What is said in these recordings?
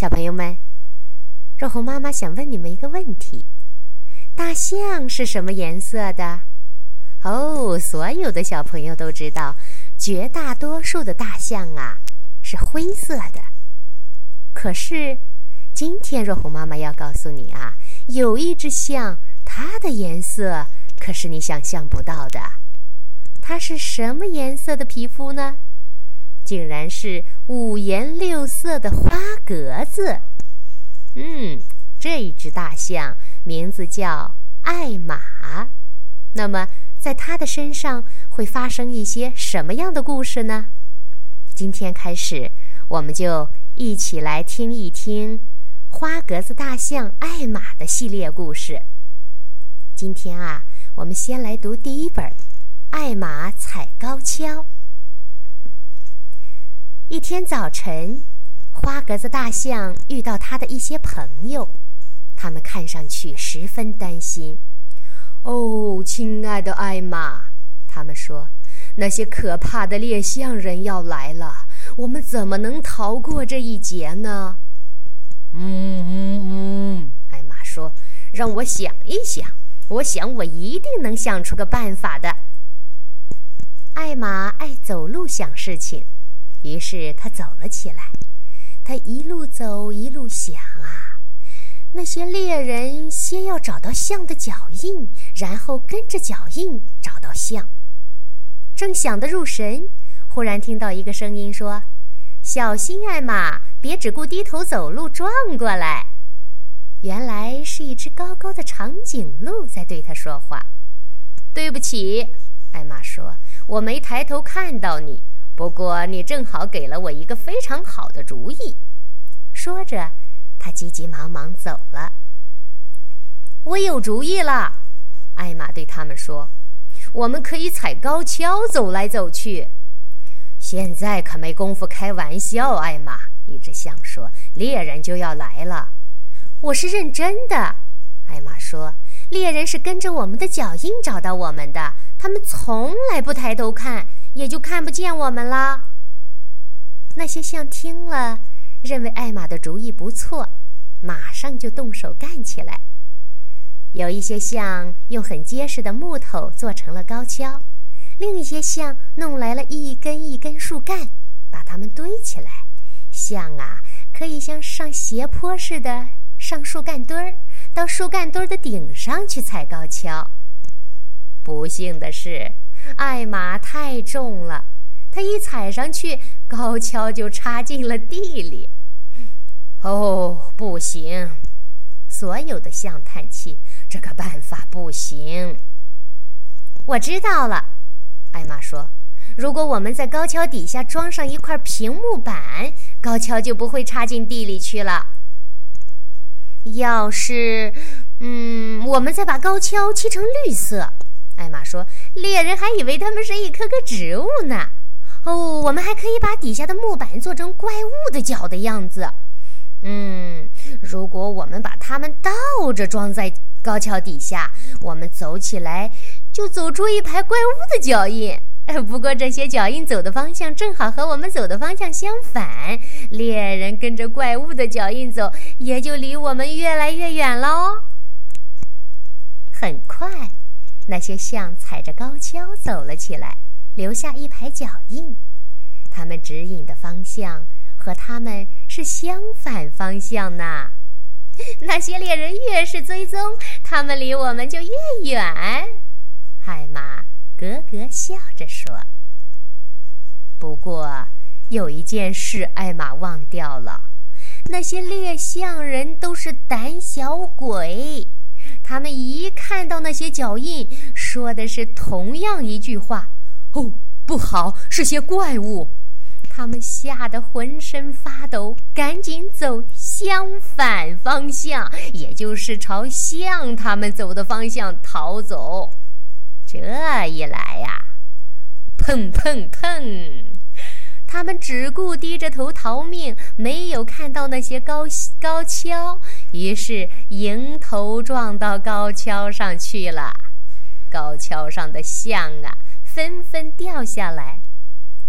小朋友们，若红妈妈想问你们一个问题：大象是什么颜色的？哦，所有的小朋友都知道，绝大多数的大象啊是灰色的。可是，今天若红妈妈要告诉你啊，有一只象，它的颜色可是你想象不到的。它是什么颜色的皮肤呢？竟然是五颜六色的花格子。嗯，这一只大象名字叫艾玛。那么，在它的身上会发生一些什么样的故事呢？今天开始，我们就一起来听一听花格子大象艾玛的系列故事。今天啊，我们先来读第一本《艾玛踩高跷》。一天早晨，花格子大象遇到他的一些朋友，他们看上去十分担心。哦，亲爱的艾玛，他们说，那些可怕的猎象人要来了，我们怎么能逃过这一劫呢？嗯嗯嗯，艾玛说：“让我想一想，我想我一定能想出个办法的。”艾玛爱走路想事情。于是他走了起来，他一路走一路想啊，那些猎人先要找到象的脚印，然后跟着脚印找到象。正想得入神，忽然听到一个声音说：“小心，艾玛，别只顾低头走路，撞过来。”原来是一只高高的长颈鹿在对他说话。“对不起，”艾玛说，“我没抬头看到你。”不过，你正好给了我一个非常好的主意。说着，他急急忙忙走了。我有主意了，艾玛对他们说：“我们可以踩高跷走来走去。”现在可没工夫开玩笑，艾玛。一只象说：“猎人就要来了。”我是认真的，艾玛说：“猎人是跟着我们的脚印找到我们的，他们从来不抬头看。”也就看不见我们了。那些象听了，认为艾玛的主意不错，马上就动手干起来。有一些象用很结实的木头做成了高跷，另一些象弄来了一根一根树干，把它们堆起来。象啊，可以像上斜坡似的上树干墩儿，到树干墩儿的顶上去踩高跷。不幸的是。艾玛太重了，他一踩上去，高跷就插进了地里。哦，不行！所有的象叹气，这个办法不行。我知道了，艾玛说：“如果我们在高跷底下装上一块平木板，高跷就不会插进地里去了。要是……嗯，我们再把高跷漆成绿色。”艾玛说：“猎人还以为它们是一棵棵植物呢。哦，我们还可以把底下的木板做成怪物的脚的样子。嗯，如果我们把它们倒着装在高桥底下，我们走起来就走出一排怪物的脚印。不过这些脚印走的方向正好和我们走的方向相反，猎人跟着怪物的脚印走，也就离我们越来越远喽。很快。”那些象踩着高跷走了起来，留下一排脚印。他们指引的方向和他们是相反方向呢。那些猎人越是追踪，他们离我们就越远。艾玛咯咯笑着说：“不过有一件事，艾玛忘掉了。那些猎象人都是胆小鬼。”他们一看到那些脚印，说的是同样一句话：“哦，不好，是些怪物！” 他们吓得浑身发抖，赶紧走相反方向，也就是朝向他们走的方向逃走。这一来呀，砰砰砰！他们只顾低着头逃命，没有看到那些高高跷，于是迎头撞到高跷上去了。高跷上的象啊，纷纷掉下来，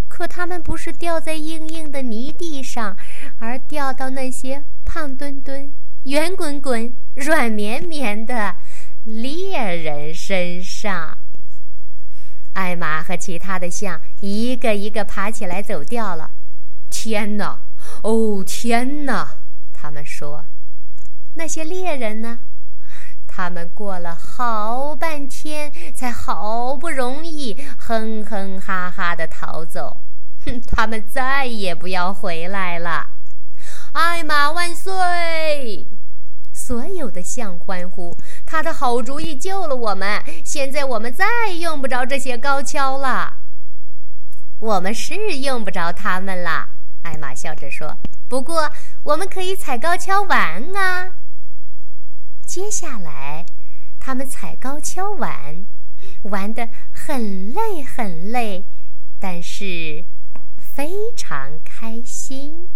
可他们不是掉在硬硬的泥地上，而掉到那些胖墩墩、圆滚滚、软绵绵的猎人身上。艾玛和其他的象一个一个爬起来走掉了。天哪！哦，天哪！他们说：“那些猎人呢？他们过了好半天，才好不容易哼哼哈哈的逃走。哼，他们再也不要回来了！”艾玛万岁！所有的象欢呼：“他的好主意救了我们！现在我们再用不着这些高跷了。我们是用不着它们了。”艾玛笑着说：“不过我们可以踩高跷玩啊。”接下来，他们踩高跷玩，玩得很累很累，但是非常开心。